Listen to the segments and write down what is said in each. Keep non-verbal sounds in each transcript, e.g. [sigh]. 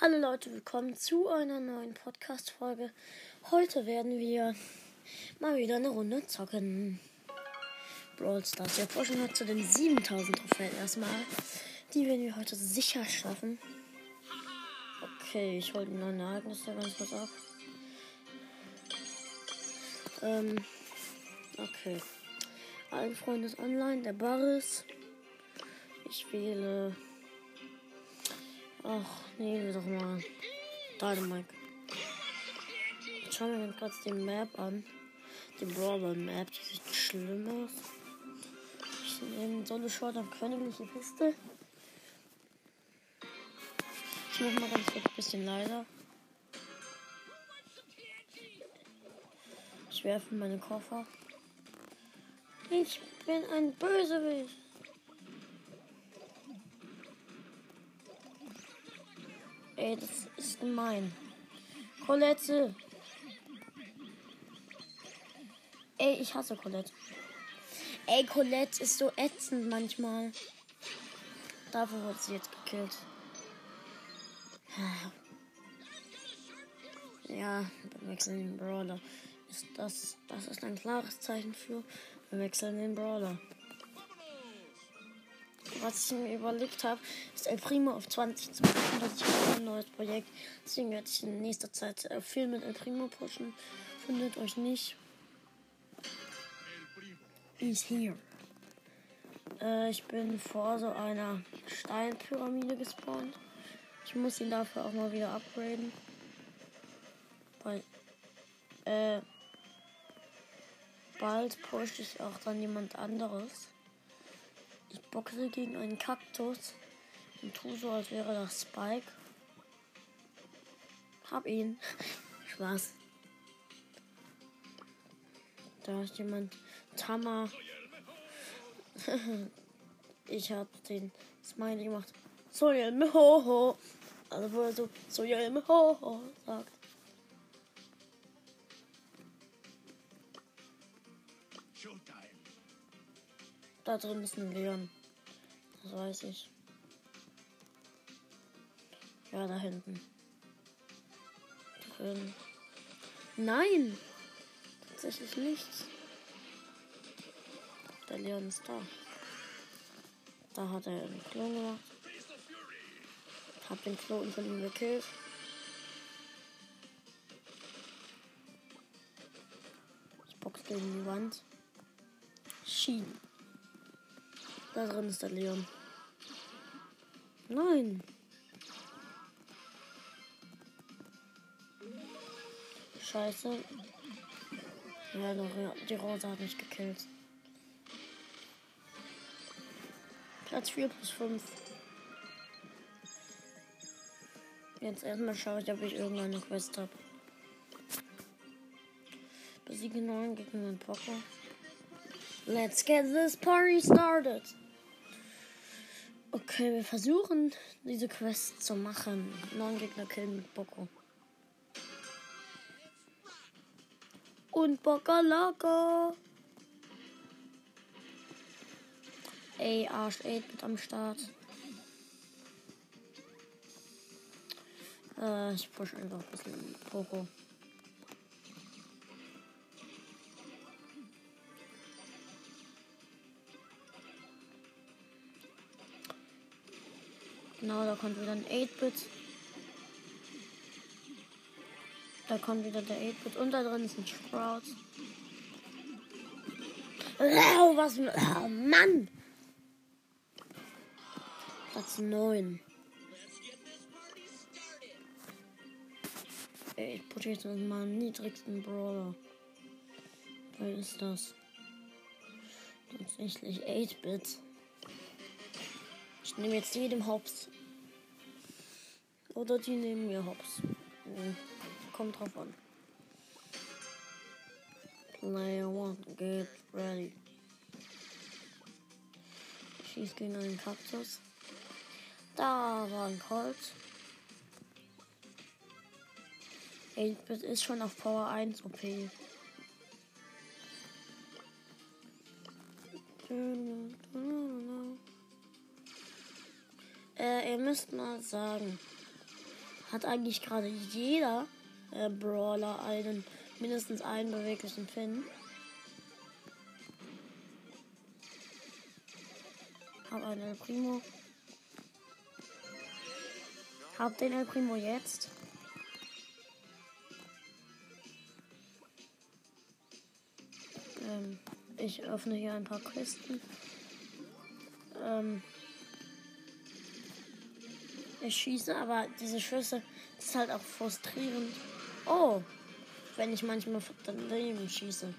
Hallo Leute, willkommen zu einer neuen Podcast-Folge. Heute werden wir mal wieder eine Runde zocken. Brawl Stars. Wir pushen heute zu den 7000 Trophäen erstmal. Die werden wir heute sicher schaffen. Okay, ich hole die neuen Ereignisse ganz kurz ab. Ähm, okay. Ein Freund ist online, der Baris. Ich wähle. Ach, wir doch mal. Dynamite. Schauen wir uns kurz die Map an. Die Brawler Map, die sieht schlimm aus. Ich nehme so eine Short auf königliche Piste. Ich mach mal ganz kurz ein bisschen leiser. Ich werfe meine Koffer. Ich bin ein Bösewicht. Ey, das ist gemein. Colette. Ey, ich hasse Colette. Ey, Colette ist so ätzend manchmal. Dafür wurde sie jetzt gekillt. Ja, wir wechseln den Brawler. Ist das, das ist ein klares Zeichen für, wir wechseln den Brawler. Was ich mir überlegt habe, ist El Primo auf 20 zu machen. Das ist ein neues Projekt. Deswegen werde ich in nächster Zeit äh, viel mit El Primo pushen. Findet euch nicht. He's here. Äh, ich bin vor so einer Steinpyramide gespawnt. Ich muss ihn dafür auch mal wieder upgraden. Weil, äh, bald pusht ich auch dann jemand anderes. Ich boxe gegen einen Kaktus und tu so, als wäre das Spike. Hab ihn. [laughs] Spaß. Da ist jemand. Tama. [laughs] ich hab den Smiley gemacht. Sojelme ho Also wo er so Sojelme ho sagt. Da drin ist ein Leon. Das weiß ich. Ja, da hinten. Drin. Nein! Tatsächlich nichts. Der Leon ist da. Da hat er einen Klon gemacht. Hab den Knoten von ihm gekillt. Ich box gegen die Wand. Schien. Da drin ist der Leon. Nein. Scheiße. Ja, doch, die Rose hat mich gekillt. Platz 4 plus 5. Jetzt erstmal schaue ich, ob ich irgendeine Quest habe. Besiege 9 Gegner und Poker. Let's get this party started. Okay, wir versuchen diese Quest zu machen. Neun Gegner killen mit Boko. Und Bokalaka. Ey, Arsch 8 mit am Start. Äh, ich push einfach ein bisschen Poco. Genau, da kommt wieder ein 8-Bit. Da kommt wieder der 8-Bit. Und da drin ist ein Sprout. Oh, was. Oh, Mann! Platz 9. Ey, ich pushe jetzt mal meinen niedrigsten Brawler. Wer ist das? Tatsächlich 8-Bit. Ich nehme jetzt jedem Hops. Oder die nehmen mir Hops. Kommt drauf an. Player one, get ready. Schieß gegen einen Kaktus. Da war ein Colt. 8-Bit ist schon auf Power 1 OP. Äh, ihr müsst mal sagen, Hat eigentlich gerade jeder äh, Brawler einen, mindestens einen beweglichen Pin. Hab einen El Primo. Hab den El Primo jetzt. Ähm, ich öffne hier ein paar Kisten. Ähm, schieße, aber diese Schüsse ist halt auch frustrierend. Oh, wenn ich manchmal daneben schieße.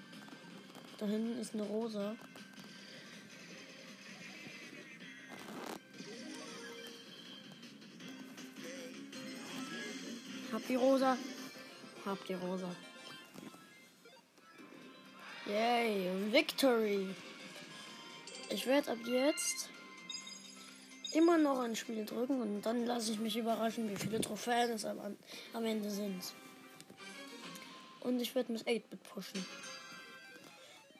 Da hinten ist eine Rosa. Hab die Rosa. Hab die Rosa. Yay, Victory. Ich werde ab jetzt immer noch ein Spiel drücken und dann lasse ich mich überraschen, wie viele Trophäen es am, am Ende sind. Und ich werde mit 8-Bit pushen.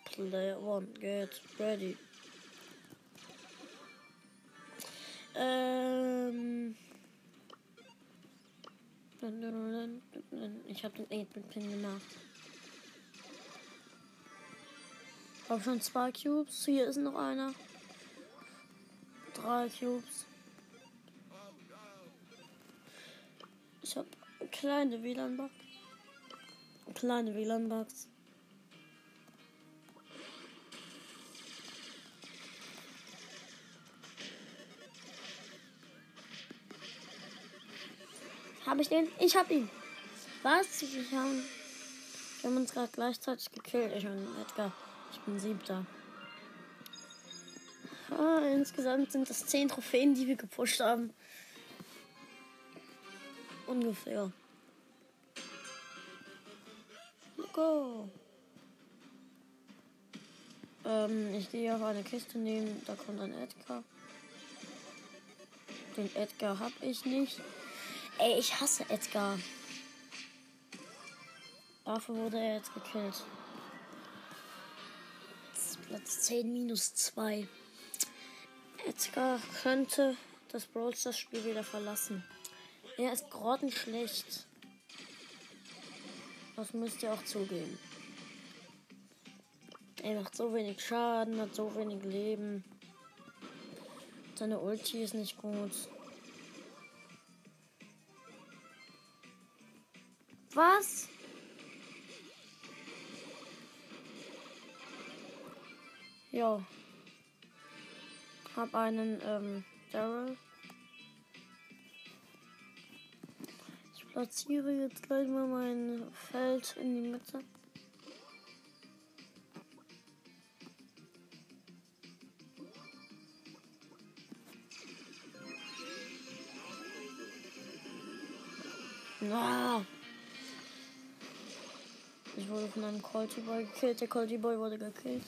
Player one, get ready. Ähm. Ich habe den 8-Bit-Pin gemacht. Hab schon zwei Cubes. Hier ist noch einer. Drei Cubes. Ich hab kleine WLAN-Bugs. Kleine WLAN-Bugs. Habe ich den? Ich hab ihn. Was? Wir haben, wir haben uns gerade gleichzeitig gekillt, ich und Edgar. Ich bin siebter. Ah, insgesamt sind das zehn Trophäen, die wir gepusht haben. Ungefähr. Go. Ähm, ich gehe auf eine Kiste nehmen. Da kommt ein Edgar. Den Edgar hab ich nicht. Ey, ich hasse Edgar. Dafür wurde er jetzt gekillt. Platz 10 minus 2. Edgar könnte das Brawl Stars Spiel wieder verlassen. Er ist grottenschlecht. Das müsst ihr auch zugeben. Er macht so wenig Schaden, hat so wenig Leben. Seine Ulti ist nicht gut. Was? Ja. Hab einen ähm, Daryl. Ich platziere jetzt gleich mal mein Feld in die Mitte. Ah. Ich wurde von einem Colty Boy gekillt. Der Colty Boy wurde gekillt.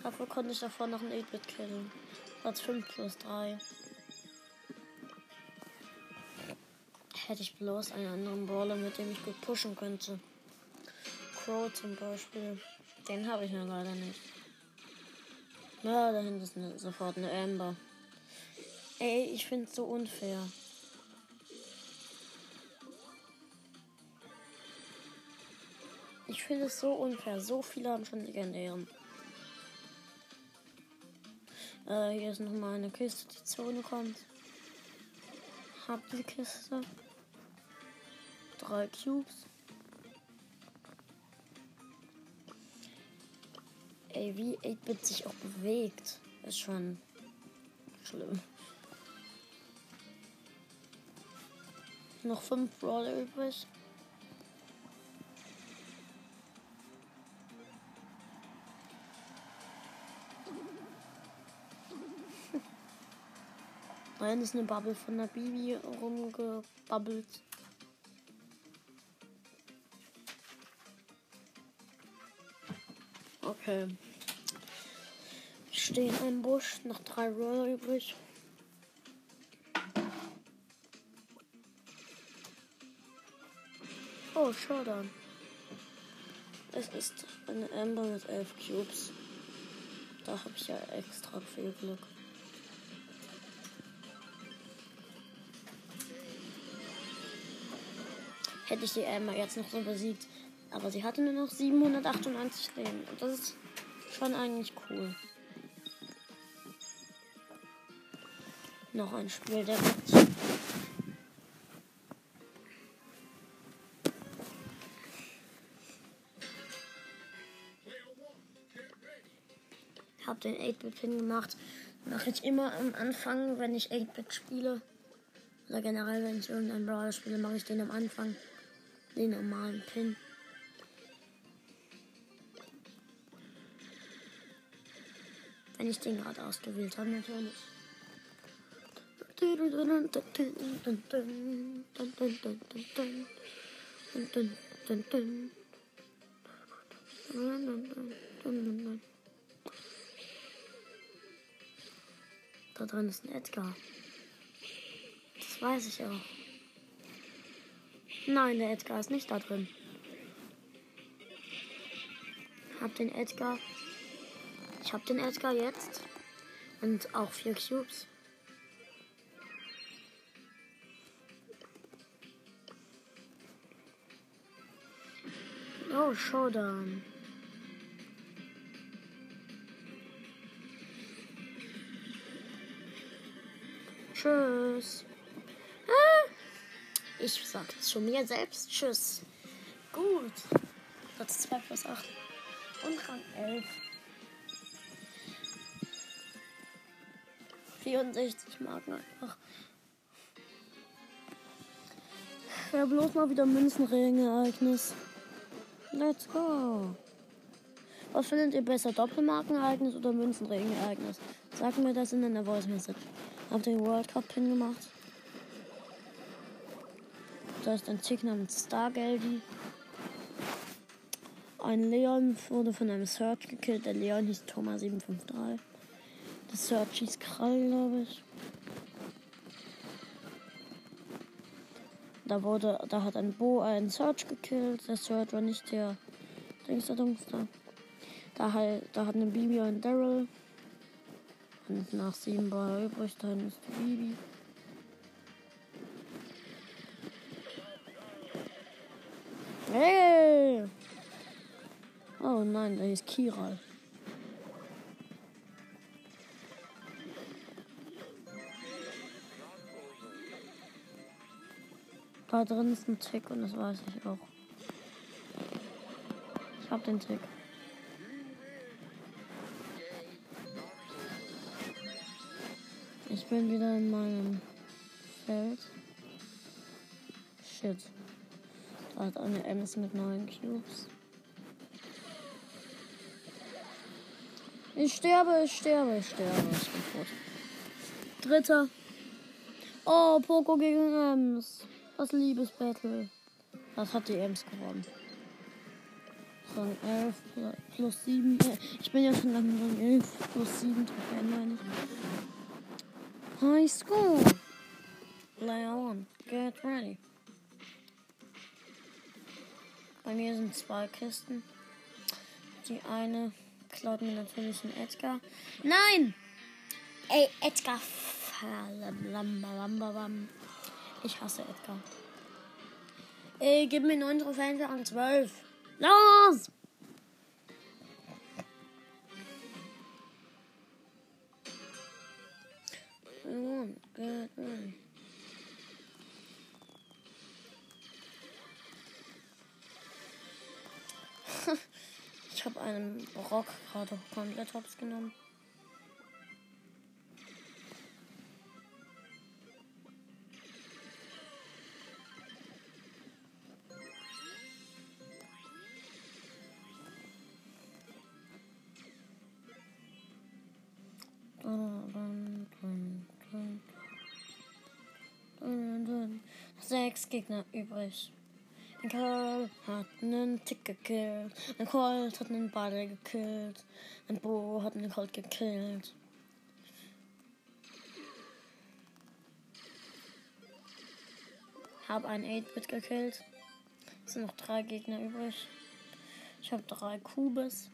Dafür konnte ich davor noch ein 8-Bit killen. Platz 5 plus 3. Hätte ich bloß einen anderen Brawler, mit dem ich gut pushen könnte. Crow zum Beispiel. Den habe ich ja leider nicht. Ja, da hinten ist eine, sofort eine Amber. Ey, ich finde es so unfair. Ich finde es so unfair. So viele haben schon legendären. Äh, hier ist noch mal eine Kiste, die Zone kommt. Hab die Kiste. Drei Cubes. Ey, wie 8-Bit sich auch bewegt, ist schon schlimm. Noch fünf Brawler übrig. Nein, ist eine Bubble von der Bibi rumgebabbelt. Okay. Ich stehe in einem Busch, noch drei Roller übrig. Oh, schade. Es ist eine Amber mit elf Cubes. Da habe ich ja extra viel Glück. Hätte ich die Emma jetzt noch so besiegt. Aber sie hatte nur noch 798 Leben. Und das ist schon eigentlich cool. Noch ein Spiel der wird. Hab den 8-Bit-Pin gemacht. Mache ich immer am Anfang, wenn ich 8-Bit spiele. Oder generell, wenn ich irgendeinen Brawler spiele, mache ich den am Anfang. Den normalen Pin. Wenn ich den gerade ausgewählt habe, natürlich. Da drin ist ein Edgar. Das weiß ich auch. Nein, der Edgar ist nicht da drin. Hab den Edgar. Ich hab den Edgar jetzt. Und auch vier Cubes. Oh, Showdown. Tschüss. Ich sag zu mir selbst Tschüss. Gut. Platz 2 plus 8. Und Rang 11. 64 Marken einfach. Ja, bloß mal wieder Münzenregenereignis. Let's go. Was findet ihr besser? Doppelmarkenereignis oder Münzenregenereignis? Sagt mir das in einer Voice Message. Hab den World Cup Pin gemacht. Da ist ein Tick namens Stargeldy. Ein Leon wurde von einem Search gekillt. Der Leon hieß Thomas 753. Der Search hieß Krall, glaube ich. Da wurde, da hat ein Bo einen Search gekillt. Der Search war nicht der Dingster Dungster. Da halt, da hat eine Bibi und Daryl. Und nach sieben Ball übrig, dann ist die Bibi. Hey! Oh nein, da ist Kiral. Da drin ist ein Tick und das weiß ich auch. Ich hab den Tick. Ich bin wieder in meinem Feld. Shit. Hat eine Ems mit neun Cubes. Ich sterbe, ich sterbe, ich sterbe. Ich bin tot. Dritter. Oh, Poco gegen Ems. Das Liebesbattle. Das hat die Ems gewonnen. Rang 11 plus 7. Ich bin ja schon lange Rang 11 plus 7 Trophäen, meine ich. High School. Layer 1. Get ready. Bei mir sind zwei Kisten. Die eine klaut mir natürlich ein Edgar. Nein! Ey, Edgar. Ich hasse Edgar. Ey, gib mir 9 Trophäen für Rang 12. Los! Ich habe einen Rock gerade komplett hops genommen. Sechs Gegner übrig. Ein Karl hat einen Tick gekillt. Ein Colt hat einen Bade gekillt. Ein Bo hat einen Colt gekillt. Hab einen 8-Bit gekillt. Es sind noch drei Gegner übrig. Ich habe drei Kubes.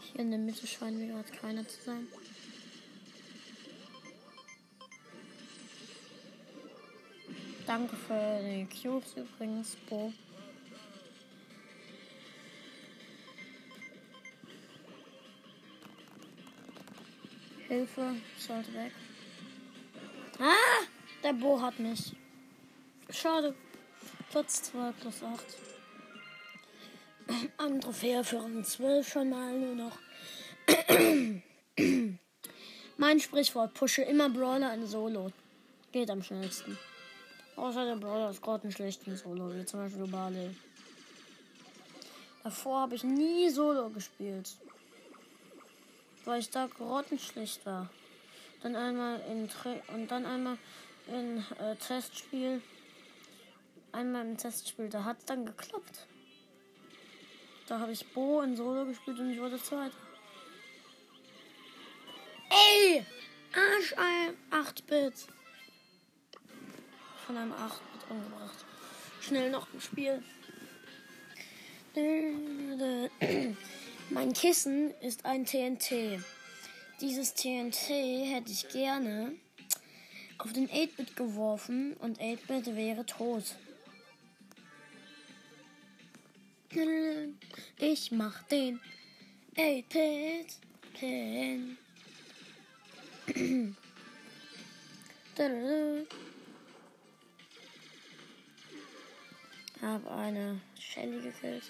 Hier in der Mitte scheinen wir gerade keiner zu sein. Danke für die Cubes übrigens, Bo. Hilfe, sollte weg. Ah! Der Bo hat mich. Schade. Platz 2 plus 8. Eine Trophäe für Rang 12 schon mal nur noch. mein Sprichwort, pushe immer Brawler in Solo. Geht am schnellsten. Außer der Brawler ist gerade einen schlechten Solo, wie zum Beispiel Barley. Davor habe ich nie Solo gespielt. Weil ich da grottenschlecht war. Dann einmal in Tra und dann einmal in äh, Testspiel. Einmal im Testspiel, da hat es dann geklappt. Da habe ich Bo in Solo gespielt und ich wurde Zweiter. Ey! Arsch, 8-Bit. Von einem 8-Bit umgebracht. Schnell noch ein Spiel. Mein Kissen ist ein TNT. Dieses TNT hätte ich gerne auf den 8-Bit geworfen und 8-Bit wäre tot. Ich mach den 8-Bit Pin. [clears throat] Hab eine Shelly gekillt.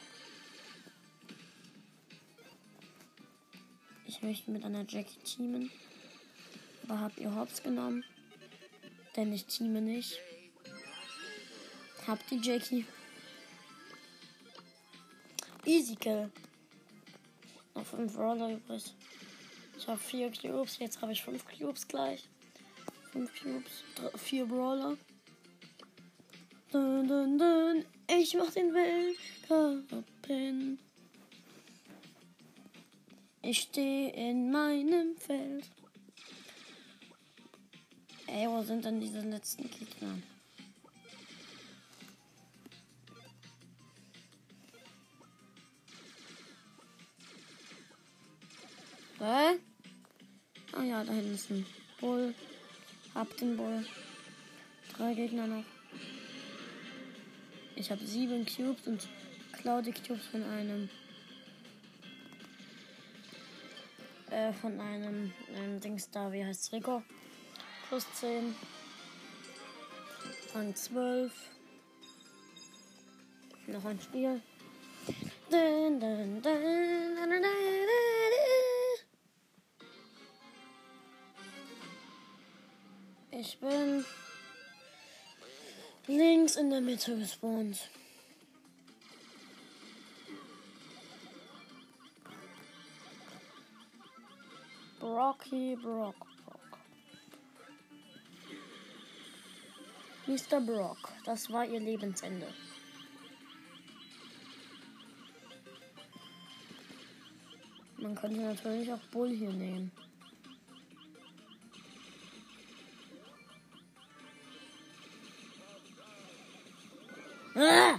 Ich möchte mit einer Jackie teamen. Aber hab ihr Hops genommen. Denn ich teame nicht. Hab die Jackie. Easy Kill. Noch 5 Roller übrig. Ich habe 4 Cubes. Jetzt habe ich 5 Cubes gleich. 5 Cubes. 4 Brawler. Dun, dun, dun. Ich mach den Weltcup-Pin. Ich stehe in meinem Feld. Ey, wo sind denn diese letzten Gegner? Hä? Ah ja, da hinten ist ein Bull. Hab den Bull. Drei Gegner noch. Ich habe sieben Cubes und klaue die Cubes von einem. Äh, von einem, einem Dings da, wie heißt Rico? Plus 10. Rang 12. Noch ein Spiel. Dun, dun, dun, ich bin links in der Mitte gespawnt. Brocky Brock Brock. Mr. Brock, das war ihr Lebensende. Man könnte natürlich auch Bull hier nehmen. Ah!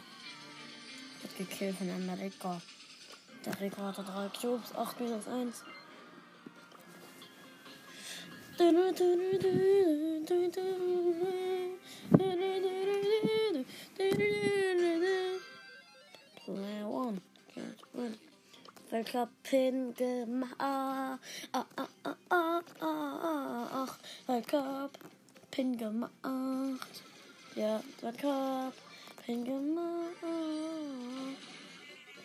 Wird gekillt von einem Rico. Der Rico hatte drei Cubes, 8 minus 1. Weltcup-Pin gemacht. Weltcup-Pin gemacht. Ja, Weltcup-Pin gemacht.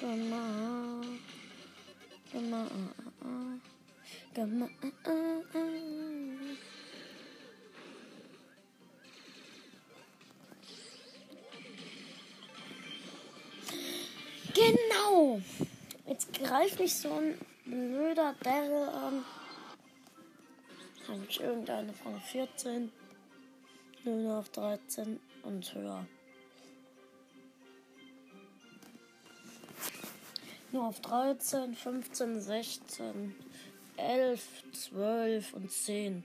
Gemacht. Gemacht. Gemacht. Genau. Jetzt greift mich so ein blöder Daryl an. Habe ich irgendeine von 14, nur auf 13 und höher. Nur auf 13, 15, 16, 11, 12 und 10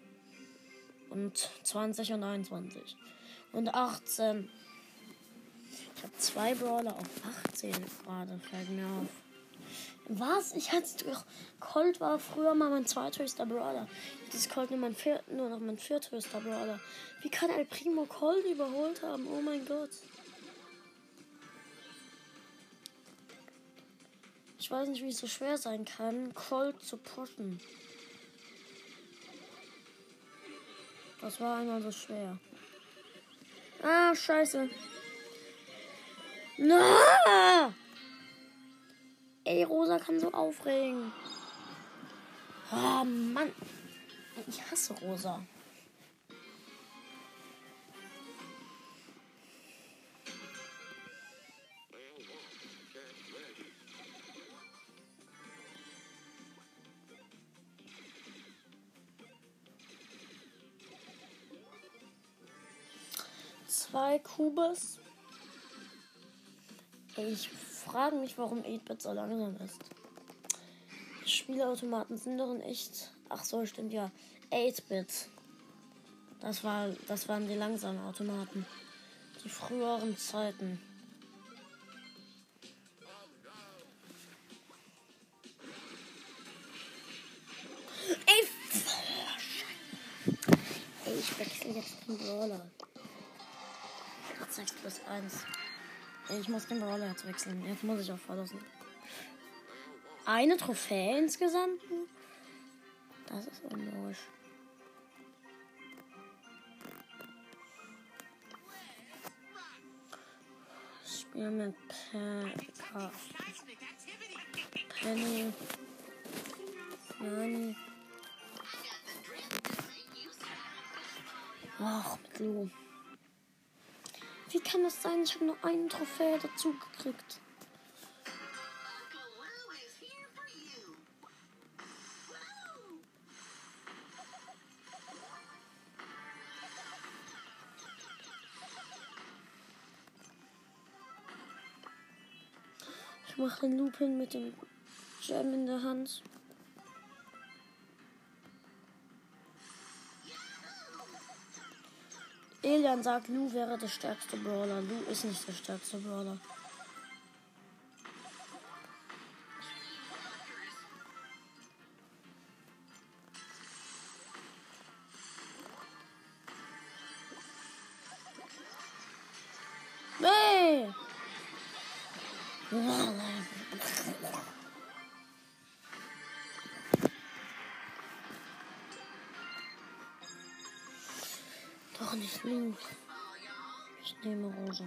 und 20 und 21 und 18. Ich habe zwei Brawler auf 18 gerade, fällt mir auf. Was? Ich hatte doch. Colt war früher mal mein zweithöchster Brawler. Jetzt ist Colt nur, mein vier, nur noch mein vierthöchster Brawler. Wie kann El Primo Colt überholt haben? Oh mein Gott. Ich weiß nicht, wie es so schwer sein kann, Colt zu pushen. Das war einmal so schwer. Ah, scheiße. Na! Ey, Rosa kann so aufregen. Oh, Mann. Ich hasse Rosa. Zwei Kubus. Ich frage mich, warum 8-Bit so langsam ist. Spielautomaten sind doch in echt. Ach so, stimmt ja. 8-Bit. Das, war, das waren die langsamen Automaten. Die früheren Zeiten. Ey ich wechsle jetzt den Brawler. 6 plus 1. Ich muss den Brawler jetzt wechseln. Jetzt muss ich auch verlassen. Eine Trophäe insgesamt? Das ist unlogisch. Ich spiele mit Pe Pe Penny. Nani. Ach, mit Lu. Wie kann das sein? Ich habe nur eine Trophäe dazu gekriegt. Ich mache den Looping mit dem Gem in der Hand. Elian sagt, Lu wäre der stärkste Brawler. Lu ist nicht der stärkste Brawler. Lu. Ich nehme Rosa.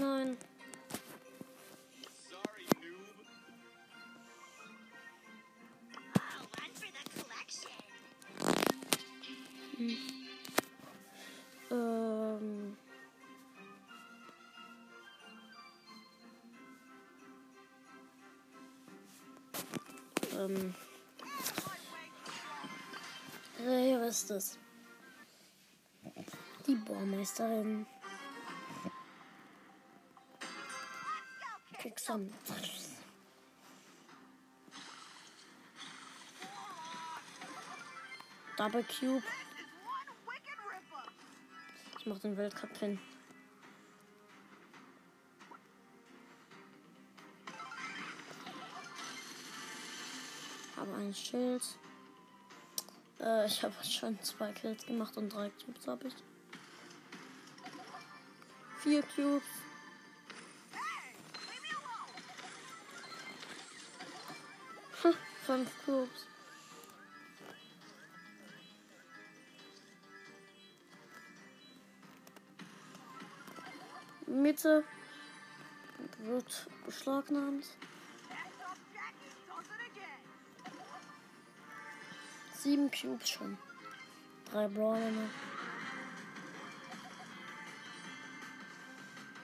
Nein. Hm. Ähm. Ähm. Hey, was ist das? Die Bohrmeisterin. Kriegsamt. Double Cube. Ich mach den Weltcup hin. Habe ein Schild. Äh, ich habe schon zwei Kills gemacht und drei Cubes habe ich. Vier Cubes. Hm, fünf Cubes. Mitte wird beschlagnahmt. Sieben Cubes schon. Drei Brawler noch.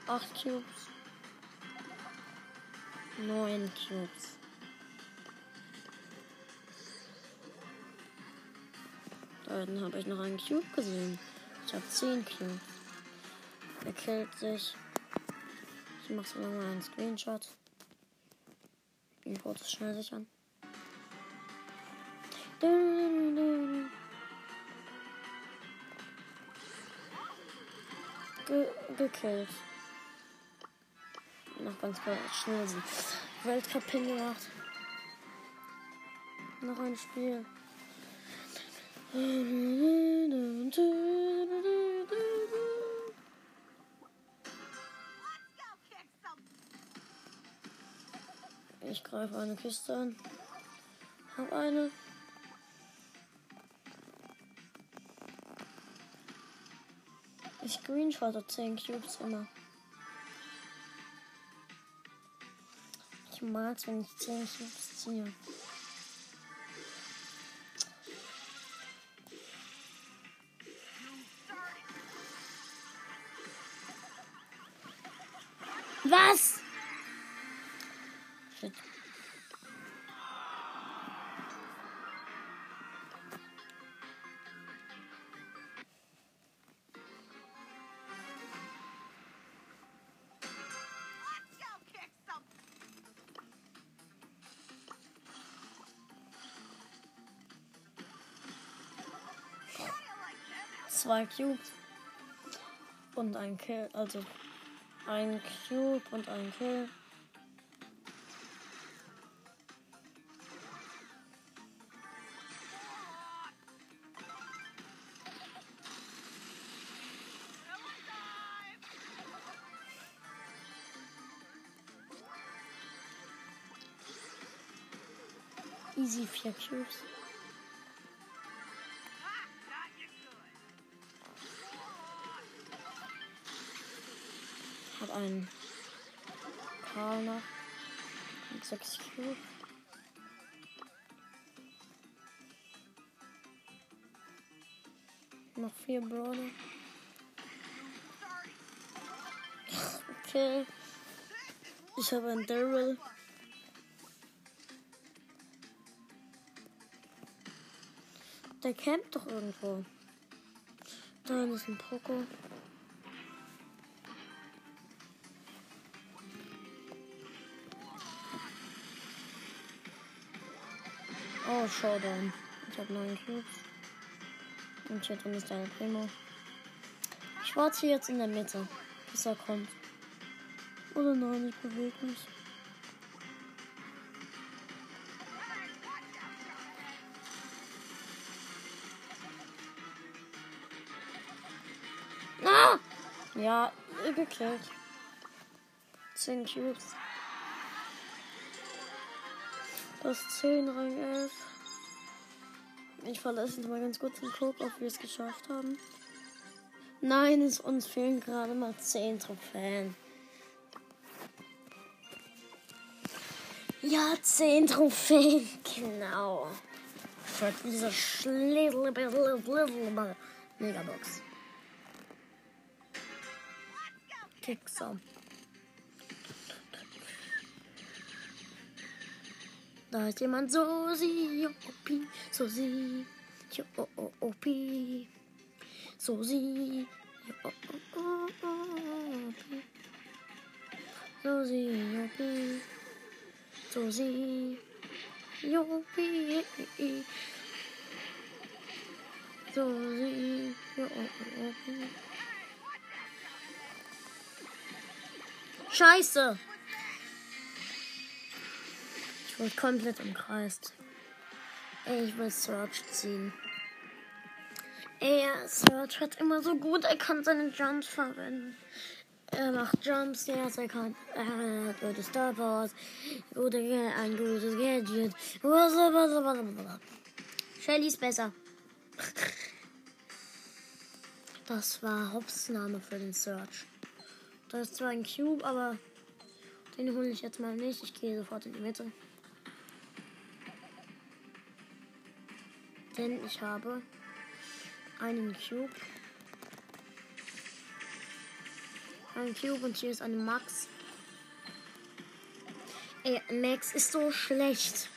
Acht Cubes. Neun Cubes. Da habe ich noch einen Cube gesehen. Ich habe zehn Cubes. Er killt sich. Ich mache so lange einen Screenshot. Die Fotos schnell sichern. Ge gekillt. Noch ganz schnell sie. Weltcup-Pin gemacht. Noch ein Spiel. Ich greife eine Kiste an. Hab eine. Ich screenshotte 10 Cubes immer. Тьма, 27, 77. Zwei Cubes und ein Kill, also ein Cube und ein Kill. Easy vier Cubes. Hab einen noch. Und sechs Cubes. Noch vier Brawler. Okay. Ich habe einen Daryl. Der campt doch irgendwo. Da ist ein Poco. Oh, Showdown. Ich habe neun Cubes. Und hier drin ist deine Primo. Ich warte jetzt in der Mitte, bis er kommt. Oder nein, ich bewege mich. Ah! Ja, gekillt. 10 Cubes. Das 10 Rang 11. Ich verlasse jetzt mal ganz kurz den Guck, ob wir es geschafft haben. Nein, es uns fehlen gerade mal 10 Trophäen. Ja, 10 Trophäen, [laughs] genau. Für diese Schlittle Megabox. Kickser. Da ist jemand so sie, Jopi, so sie, Jopi, so sie, Jopi, so sie, Jopi, so sie, Jopi, so sie, Jopi. Scheiße! Wurde komplett umkreist. Ich will Search ziehen. Ey, Search hat immer so gut, er kann seine Jumps verwenden. Er macht Jumps, ja, er kann. Er hat gute Star Powers, gute, ein gutes Gadget. Shelly ist besser. [laughs] Das war Hobbs Name für den Search. Da ist zwar ein Cube, aber den hole ich jetzt mal nicht. Ich gehe sofort in die Mitte. Denn ich habe einen Cube. Ein Cube und hier ist eine Max. Ey, Max ist so schlecht.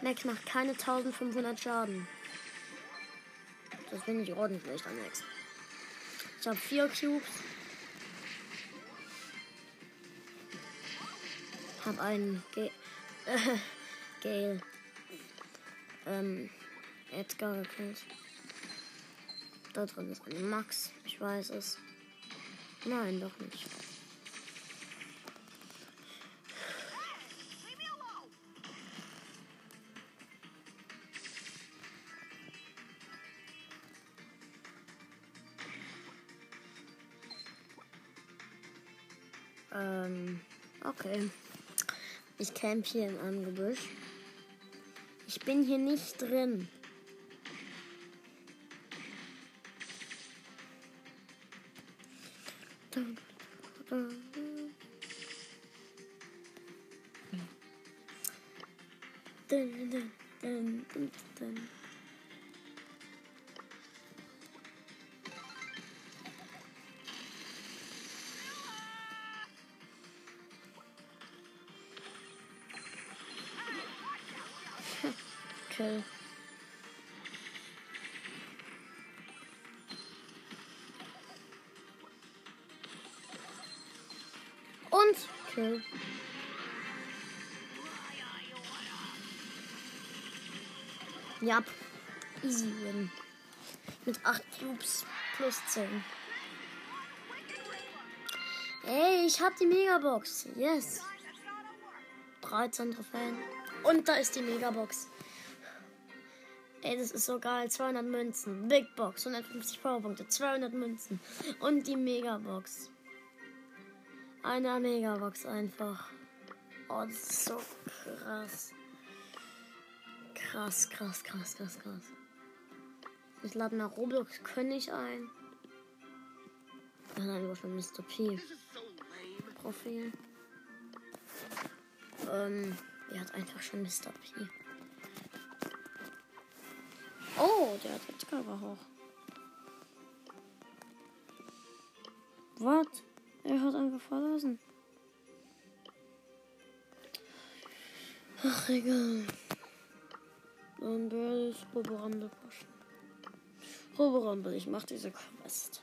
Max macht keine 1500 Schaden. Das finde ich ordentlich an Max. Ich habe vier Cubes. Hab einen Ge äh, [laughs] Gale. Ähm, Edgar gekillt. Da drin ist eine Max. Ich weiß es. Nein, doch nicht. Ähm, okay. Ich camp hier im Angebüsch. Ich bin hier nicht drin. Dun, dun, dun, dun, dun. Kill. Ja, easy win. Mit 8 Cubes plus 10. Ey, ich hab die Megabox. Yes. 13 Trophäen. Und da ist die Megabox. Ey, das ist so geil. 200 Münzen. Big Box. 150 Powerpunkte. 200 Münzen. Und die Megabox. Eine Megabox einfach. Oh, das ist so krass. Krass, krass, krass, krass, krass. Ich lade nach Roblox König ein. Dann einfach schon Mr. P. Profil. Ähm, er hat einfach schon Mr. P. Oh, der hat Edgar hoch. Was? Er hat einfach verlassen. Ach, egal. Dann werde ich Roborumble pushen. Roborumble, ich mach diese Quest.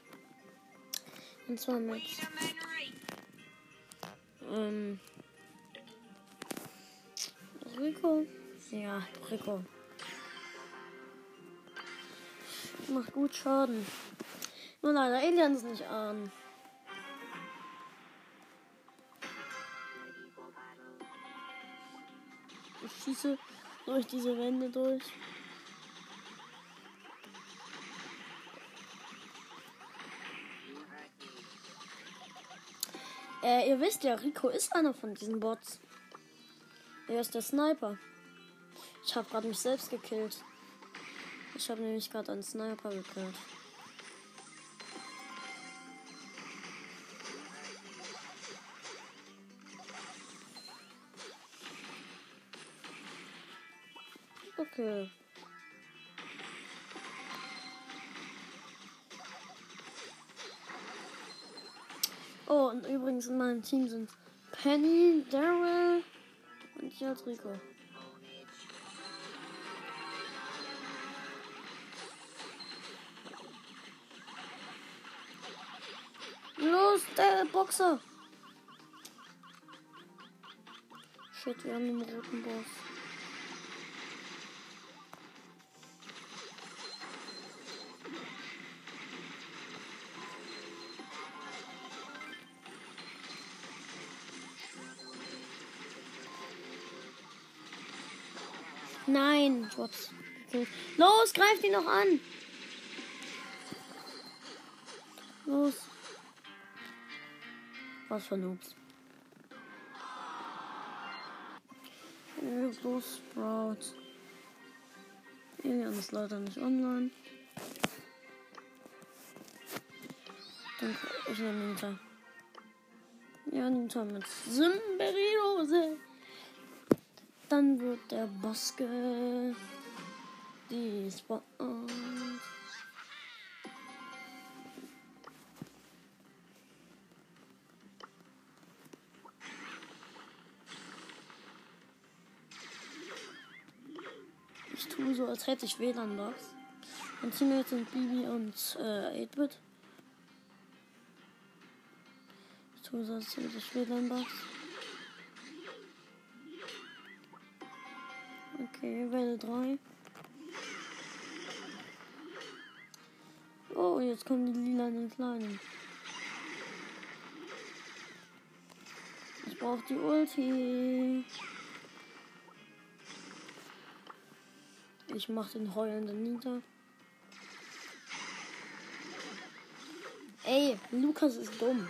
Und zwar mit. Ähm. Rico? Ja, Rico. Macht gut Schaden. Nur leider Aliens nicht an. Ich schieße durch diese Wände durch. Äh, ihr wisst ja, Rico ist einer von diesen Bots. Er ist der Sniper. Ich habe gerade mich selbst gekillt. Ich habe nämlich gerade einen Sniper gekillt. Okay. Oh, und übrigens in meinem Team sind Penny, Daryl und ich als Rico. Los, der Boxer! Shit, wir haben den roten Boss. Nein, Schwarz. Los, greift ihn noch an. Los. Was für Noobs. Los, Sprout. Alien ist leider nicht online. Dann ich nehme Nita. Ja, Nita mit Symberiose. Dann wird der Boss gespawnt. Ich tue so, als hätte ich WLAN-Bugs. Mein Teammates sind Bibi und äh, 8-Bit. Ich tue so, als hätte ich WLAN-Bugs. Okay, Welle 3. Oh, jetzt kommen die lilanen Kleinen. Ich brauche die Ulti. Ich mach den heulenden nieder. Ey, Lukas ist dumm.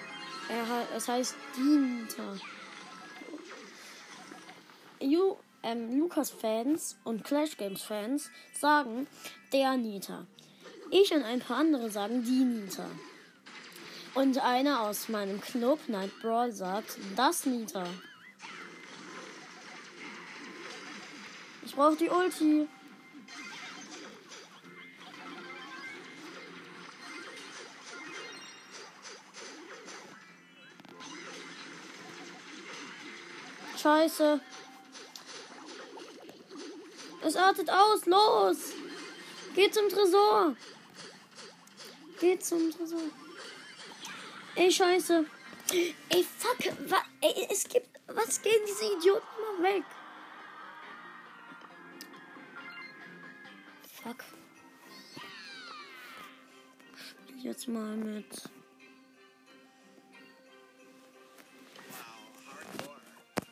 Er, es heißt Dinter. You, ähm, Lukas-Fans und Clash Games-Fans sagen der Nita. Ich und ein paar andere sagen die Nita. Und einer aus meinem Club, Night Brawl, sagt das Nita. Ich brauche die Ulti. Scheiße. Es artet aus. Los. Geht zum Tresor. Geht zum Tresor. Ey, scheiße. Ey, fuck. Was, ey, es gibt. Was gehen diese Idioten mal weg? Fuck. Spiel jetzt mal mit.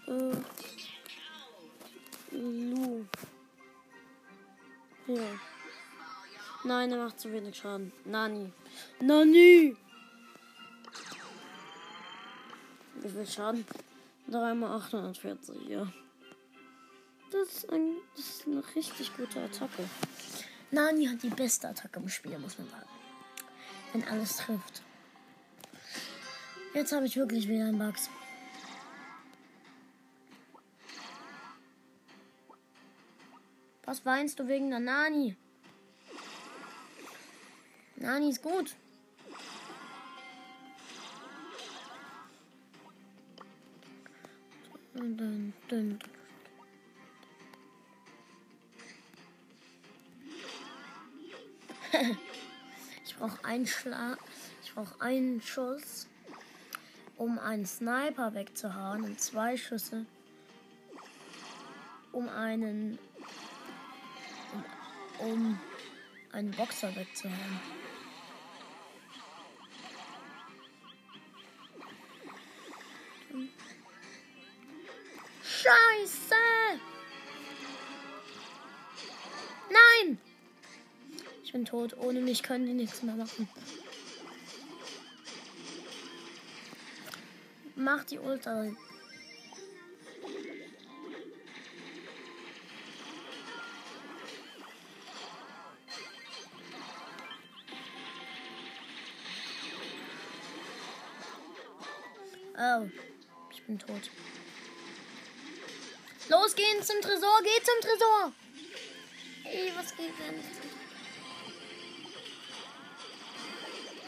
Äh, Ja. Nein, er macht zu wenig Schaden. Nani. Nani! Wie viel Schaden? 3 mal 840, ja. Das ist, ein, das ist eine richtig gute Attacke. Nani hat die beste Attacke im Spiel, muss man sagen. Wenn alles trifft. Jetzt habe ich wirklich wieder einen Bugs. Was weinst du wegen der Nani? Nani ist gut. Dun, dun, [laughs] ich brauche einen Schlag. Ich brauche einen Schuss, um einen Sniper wegzuhauen und zwei Schüsse, um einen um, einen Boxer wegzuhauen. Scheiße! Nein! Ich bin tot. Ohne mich können die nichts mehr machen. Mach die Ultra. Tot. Los, gehen zum Tresor, geht zum Tresor. Ey, was geht denn?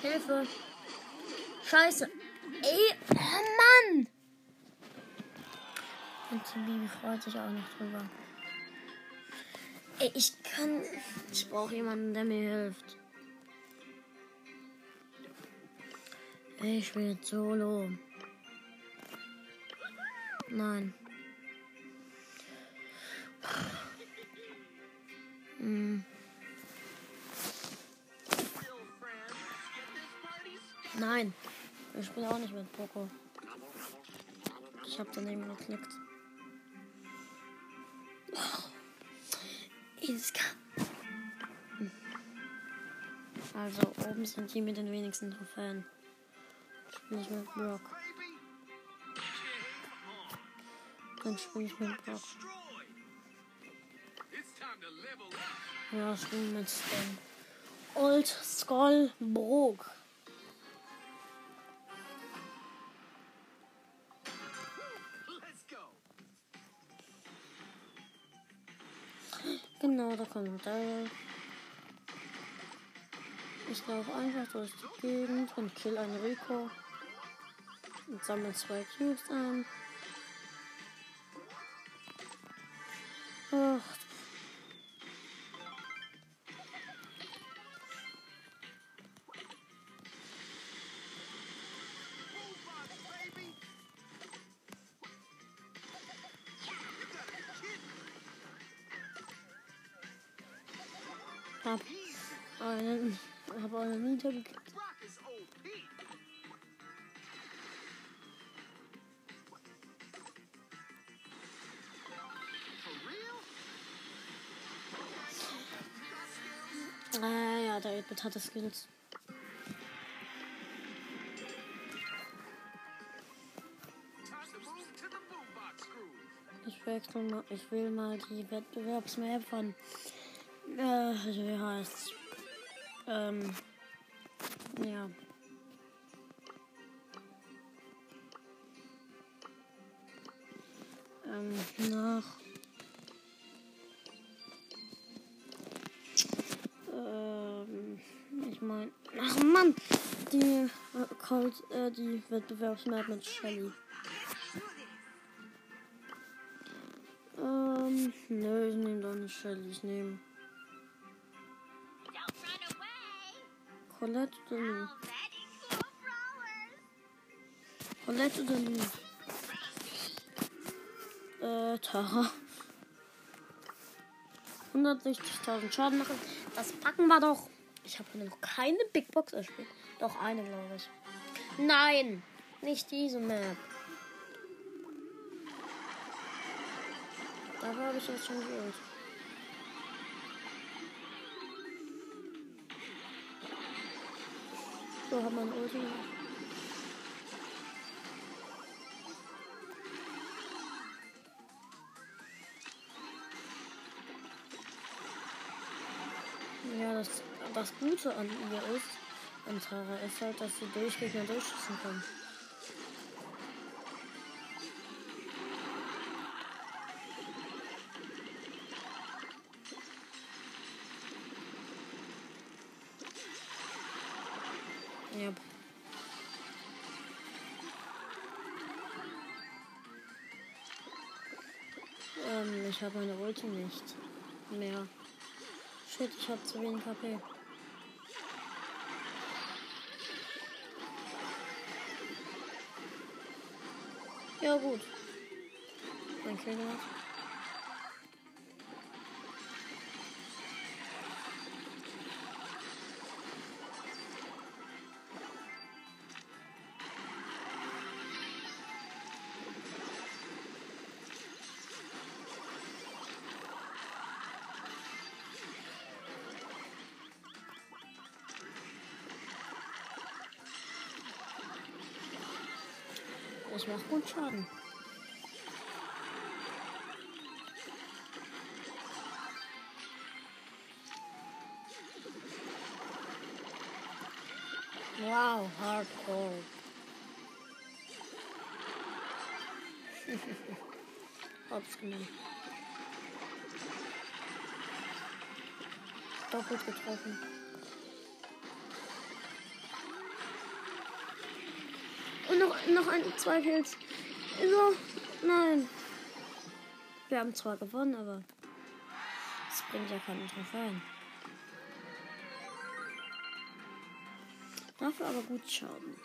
Hilfe. Scheiße. Ey, oh Mann. Und die Bibi freut sich auch noch drüber. Ey, ich kann. Ich brauche jemanden, der mir hilft. Ich will solo. Nein. Hm. Nein. Ich spiele auch nicht mit Poco. Ich habe daneben geklickt. Iska. Hm. Also oben sind die mit den wenigsten Trophäen. Spiele ich mit Brock. Dann spiele ich mit Brock. Ja, spiele mit Stan. Old Skull Brock. Genau, da kommt der. Ich laufe einfach durch die Gegend und kill einen Rico. Und sammle zwei Cubes ein. Ah ja, der Edmund hat das Skills. Ich will, mal, ich will mal die Wettbewerbsmap von. Äh, also wie heißt Ähm. Ja. Ähm, nach. Cold, äh, die Wettbewerbsmap mit Shelly. Ähm, nö, ich nehme doch nicht Shelly, ich nehme. Colette oder nie? Colette oder nie? Äh, Tara. 160.000 Schaden machen. Das packen wir doch. Ich habe noch keine Big Box erspielt. Doch eine, glaube ich. Nein, nicht diese Map. Da habe ich jetzt schon gehört. So hat man Ulti. Ja, das, das Gute an ihr ist, an Tara, ist halt, dass sie Durchgegner durchschießen kann. Ja. Ähm, ich habe meine Ulti nicht mehr. Shit, ich habe zu wenig HP. Ja gut. Mein Kill gemacht. Ich mach gut Schaden. Wow, hardcore. [laughs] Hops genommen. Doppelt getroffen. Noch, ein, zwei Kills. So, nein. Wir haben zwar gewonnen, aber es bringt ja keinen Trophäen. Dafür aber gut Schaden.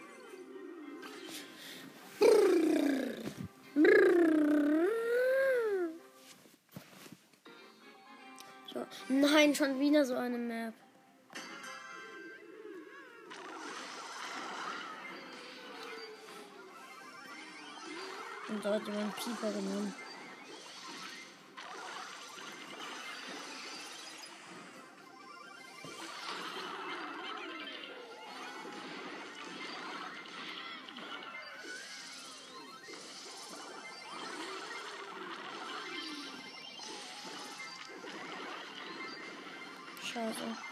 So. Nein, schon wieder so eine Map. Und dort jemand Pieper genommen. Scheiße.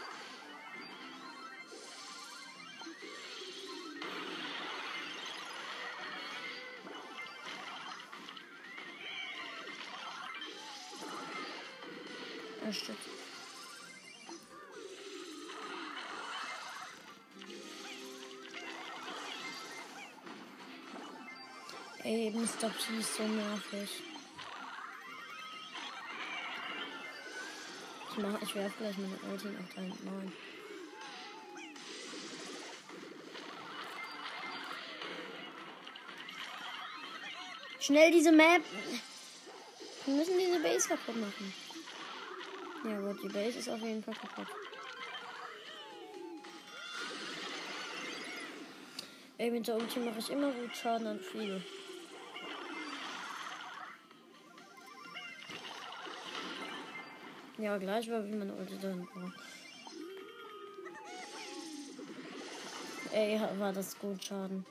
Ja, stimmt. Ey, Mr. P ist so nervig. Ich, mach, ich werfe gleich meine Ulti auf 309. Schnell diese Map. Wir müssen diese Base kaputt machen. Ja gut, die Base ist auf jeden Fall kaputt. Ey, mit der Ulti mache ich immer gut Schaden an Fliege. Ja, gleich war wie meine Ulti da hinten war. Ey, war das gut Schaden.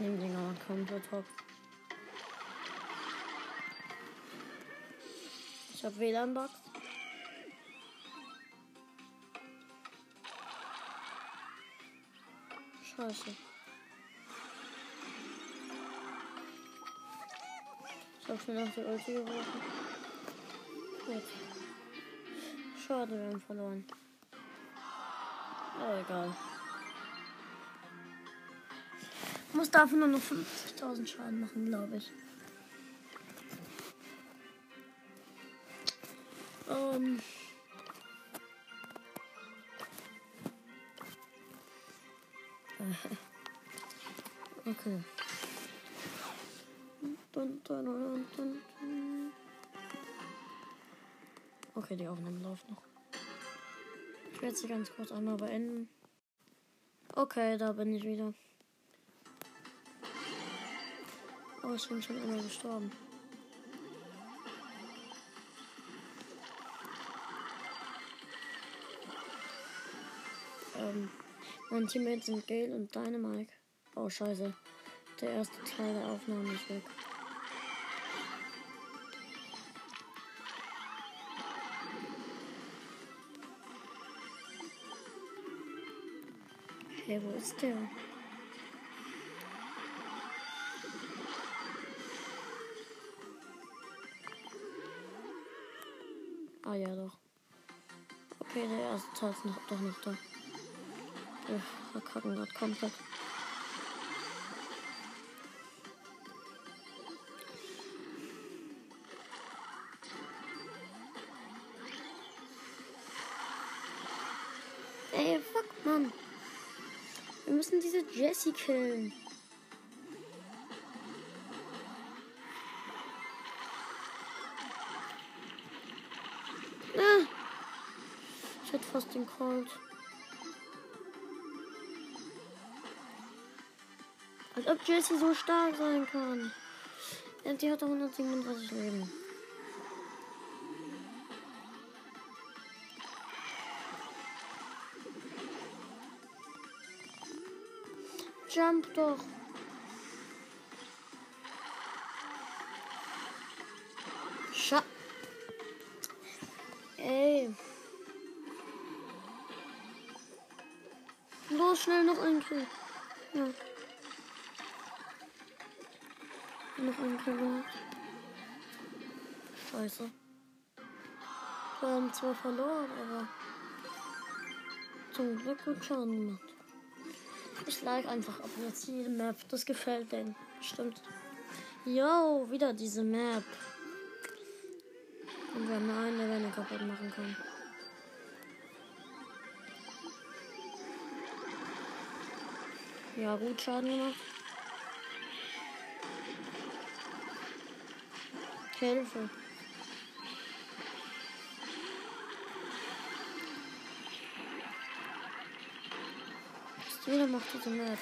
Ich nehme den komplett hopp. Ich habe WLAN-Bugs. Scheiße. Ich habe schon auf die Ulti geworfen. Schade, wir haben verloren. Aber egal. Muss dafür nur noch 50.000 Schaden machen, glaube ich. Ähm. [laughs] Okay. Okay, die Aufnahme läuft noch. Ich werde sie ganz kurz einmal beenden. Okay, da bin ich wieder. Oh, ich bin schon immer gestorben. Ähm, mein Teammates sind Gale und Dynamike. Oh, scheiße. Der erste Teil der Aufnahme ist weg. Hey, wo ist der? Erste Teil ist noch, doch noch da. Wir verkacken gerade komplett. Ey, fuck, Mann. Wir müssen diese Jessie killen. Colt. Als ob Jessie so stark sein kann. Ja, die hat doch 137 Leben. Jump doch. Scha. Ey. Los, schnell noch ein Kill. Ja. Noch ein Kill gemacht. Scheiße. Wir haben zwar verloren, aber zum Glück gut Schaden gemacht. Ich like einfach ab jetzt jede Map. Das gefällt denen. Stimmt. Yo, wieder diese Map. Und wir haben eine Welle kaputt machen können. Ja, gut Schaden gemacht. Hilfe. Jeder macht diese Map.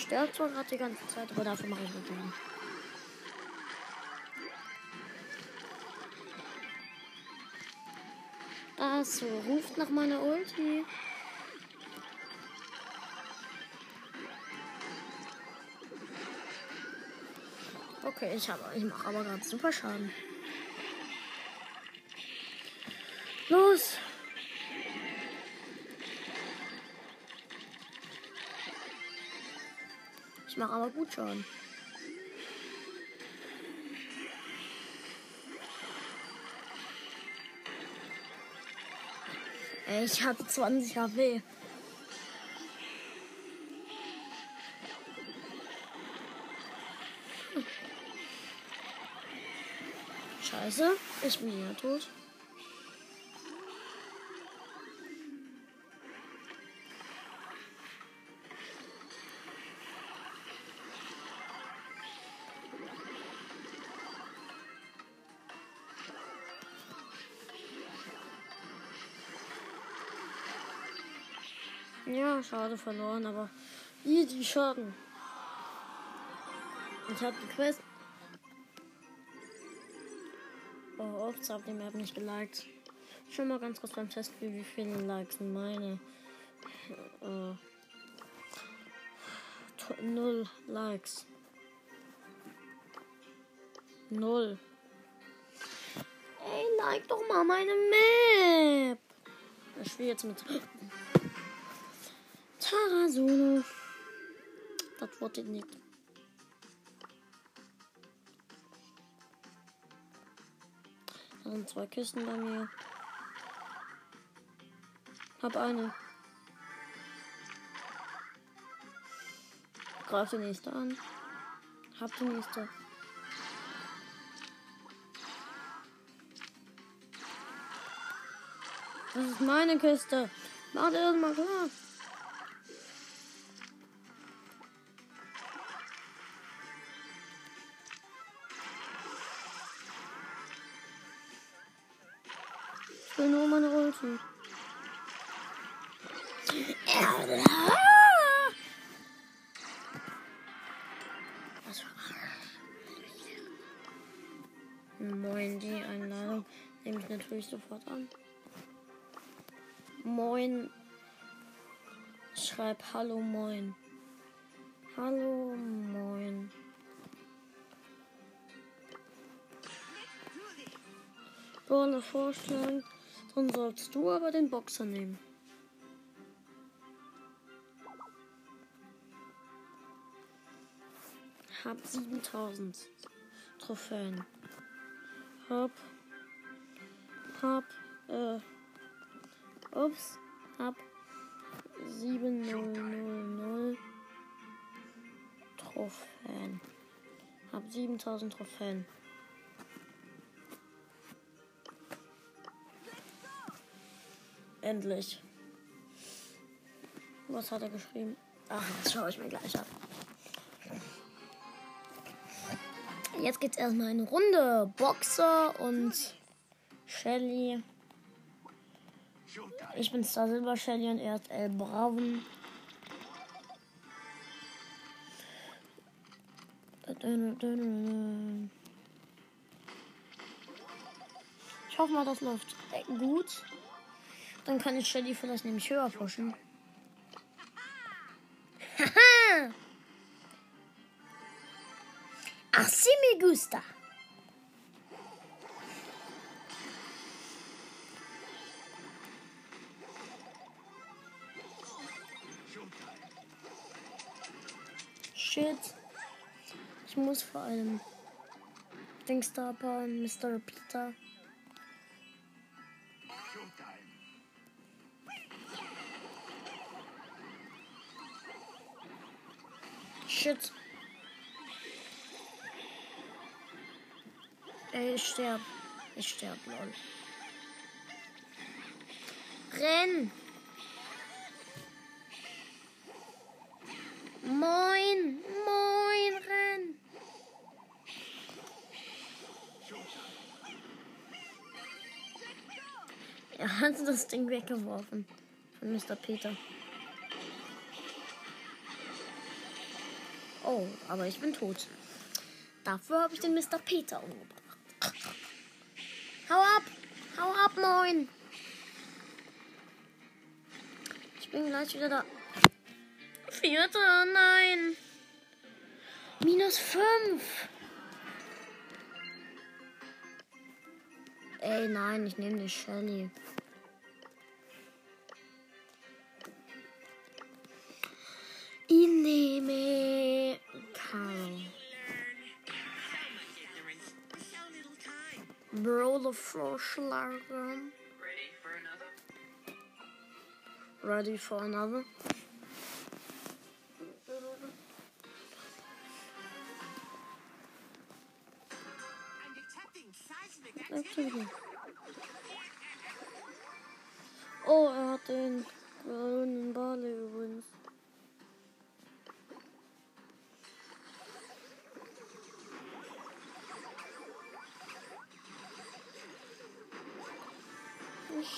Sterbe zwar gerade die ganze Zeit, aber dafür mache ich mit dem. Das ruft nach meiner Ulti. Okay, ich habe, ich mache aber gerade super Schaden. Los! Ich mache aber gut. Ey, ich hatte 20 HP. Scheiße, ich bin ja tot. Schade verloren, aber easy Schaden. Ich habe die Quest. Oh, ups, hab die Map nicht geliked. Schon mal ganz kurz beim Test, wie viele Likes meine. Äh, null Likes. Null. Ey, like doch mal meine Map. Ich spiele jetzt mit Tara Solo. Das wurde nicht. Da sind zwei Kisten bei mir. Hab eine. Greif die nächste an. Hab die nächste. Das ist meine Kiste. Mach dir das mal klar. Ulti. Moin, die Einladung nehme ich natürlich sofort an. Moin. Schreib Hallo Moin. Hallo Moin. Brawler vorschlagen, dann sollst du aber den Boxer nehmen. Hab 7000 Trophäen. Hab. Hab. Äh. Ups. Hab. 7000 Trophäen. Hab 7000 Trophäen. Endlich. Was hat er geschrieben? Ach, das schaue ich mir gleich an. Jetzt geht's erstmal eine Runde. Boxer und Shelly. Ich bin Star Silber Shelly und er ist El Braven. Ich hoffe mal, das läuft gut. Dann kann ich Shelly vielleicht nämlich höher pushen. Haha! Así me gusta. Shit. Ich muss vor allem Dingstapper, Mr. Peter. Shit. Ey, ich sterb. Ich sterb, lol. Renn! Moin! Moin, renn! Er hat [laughs] das Ding weggeworfen. Von Mr. Peter. Oh, aber ich bin tot. Dafür habe ich den Mr. Peter umgebracht. Hau ab! Hau ab, moin! Ich bin gleich wieder da. Vierter, nein! Minus fünf! Ey, nein, ich nehme die Shelly. Ich nehme Karl. Brawler vorschlagen. Ready for another? Ready for another? I'm detecting seismic Activity. Oh, er hat den grünen Barley übrigens.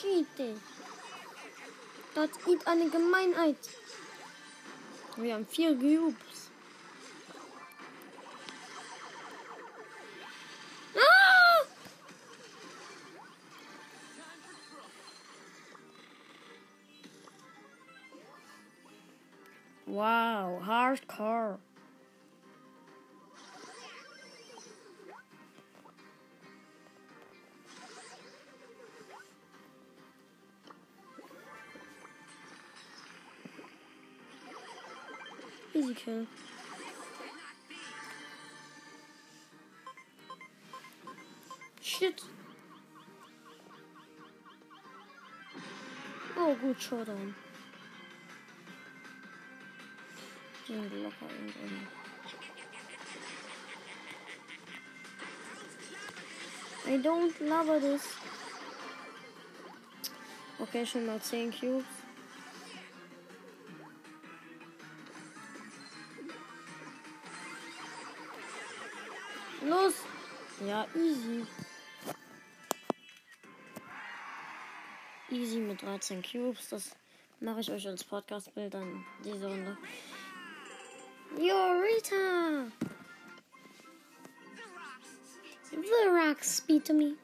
Shite. Das ist eine Gemeinheit. Wir haben vier Cubes. Ah! Wow, hardcore. Easy kill. Shit. Oh, gut, Showdown. Sind locker. I don't love this. Okay, schon mal 10 Cubes. Ja, easy. Easy mit 13 Cubes. Das mache ich euch als Podcast-Bild dann diese Runde. Yo, Rita! The rocks speak to me.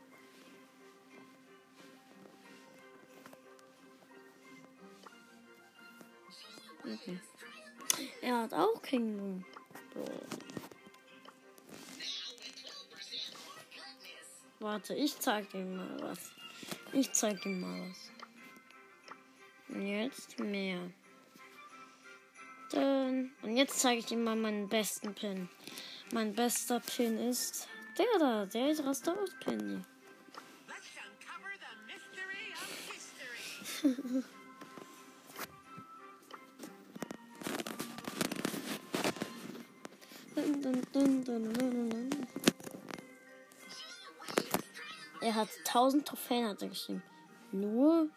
Okay. Er hat auch Kingdom. Bro. Warte, ich zeig dir mal was. Ich zeig dir mal was. Und jetzt mehr. Dann. Und jetzt zeige ich dir mal meinen besten Pin. Mein bester Pin ist der da. Der ist Rastaus Pin. [laughs] Dun, dun, dun, dun, dun, dun. Er hat 1000 Trophäen, hat er geschrieben. Nur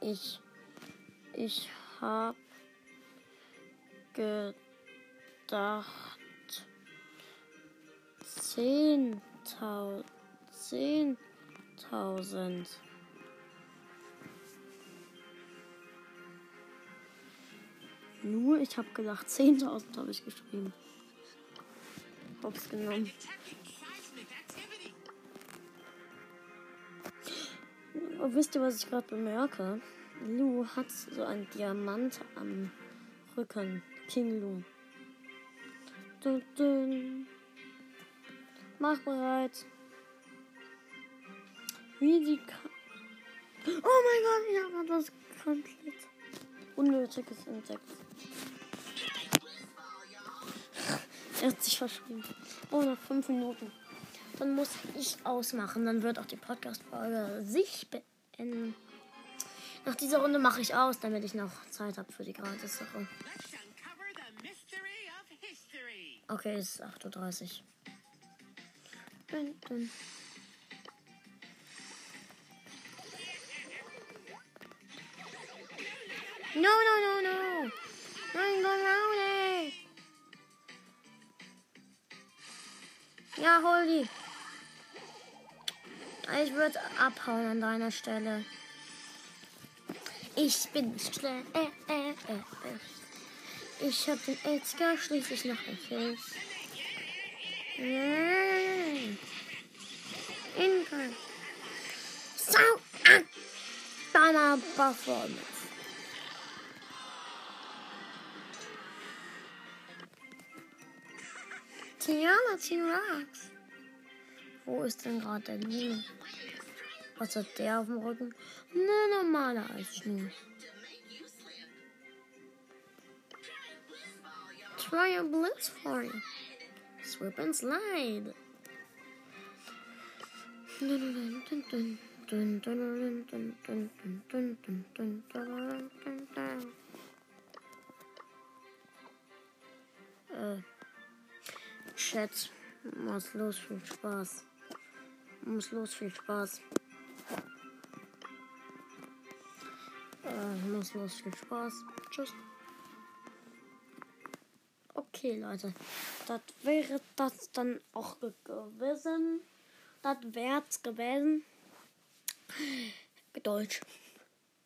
ich. Ich hab gedacht. 10.000. 10.000. Nur, ich habe gedacht, 10.000 habe ich geschrieben. Hab's genommen. Wisst ihr, was ich gerade bemerke? Lu hat so einen Diamant am Rücken. King Lu. Dun, dun. Mach bereit. Wie die Ka Oh mein Gott, ich habe etwas komplett Unnötiges entdeckt. Er hat sich verschrieben. Oh, noch fünf Minuten. Dann muss ich ausmachen. Dann wird auch die Podcast-Folge sich beenden. Nach dieser Runde mache ich aus, damit ich noch Zeit habe für die Gratis-Sache. Okay, es ist 8.30 Uhr. Dun, dun. No, no, no, no. Nein, it. Ja, hol die. Ich würde abhauen an deiner Stelle. Ich bin schnell. Äh, äh, äh, äh. Ich hab den Edgar schließlich noch gekillt. Nein. Inka. So an deiner Performance. Tiana T-Rex. Wo ist denn gerade der Lulu? Was hat der auf dem Rücken? Ne normale Eisschnur. Try a blitz for you. Swip and slide. Äh, Chat, mach's los, viel Spaß. Muss los, viel Spaß. Äh, muss los, viel Spaß. Tschüss. Okay, Leute. Das wäre das dann auch ge- gewesen. Das wär's gewesen. Deutsch.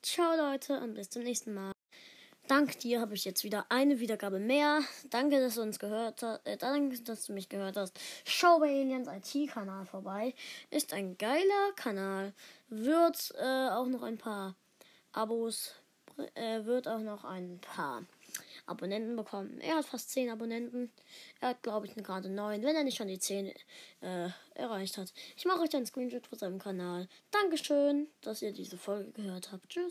Ciao Leute und bis zum nächsten Mal. Dank dir habe ich jetzt wieder eine Wiedergabe mehr. Danke, dass du uns gehört hast. Äh, danke, dass du mich gehört hast. Schau bei Aliens IT-Kanal vorbei. Ist ein geiler Kanal. Wird äh, auch noch ein paar Abos, äh, wird auch noch ein paar Abonnenten bekommen. Er hat fast 10 Abonnenten. Er hat, glaube ich, gerade 9, wenn er nicht schon die 10 äh, erreicht hat. Ich mache euch einen Screenshot von seinem Kanal. Dankeschön, dass ihr diese Folge gehört habt. Tschüss.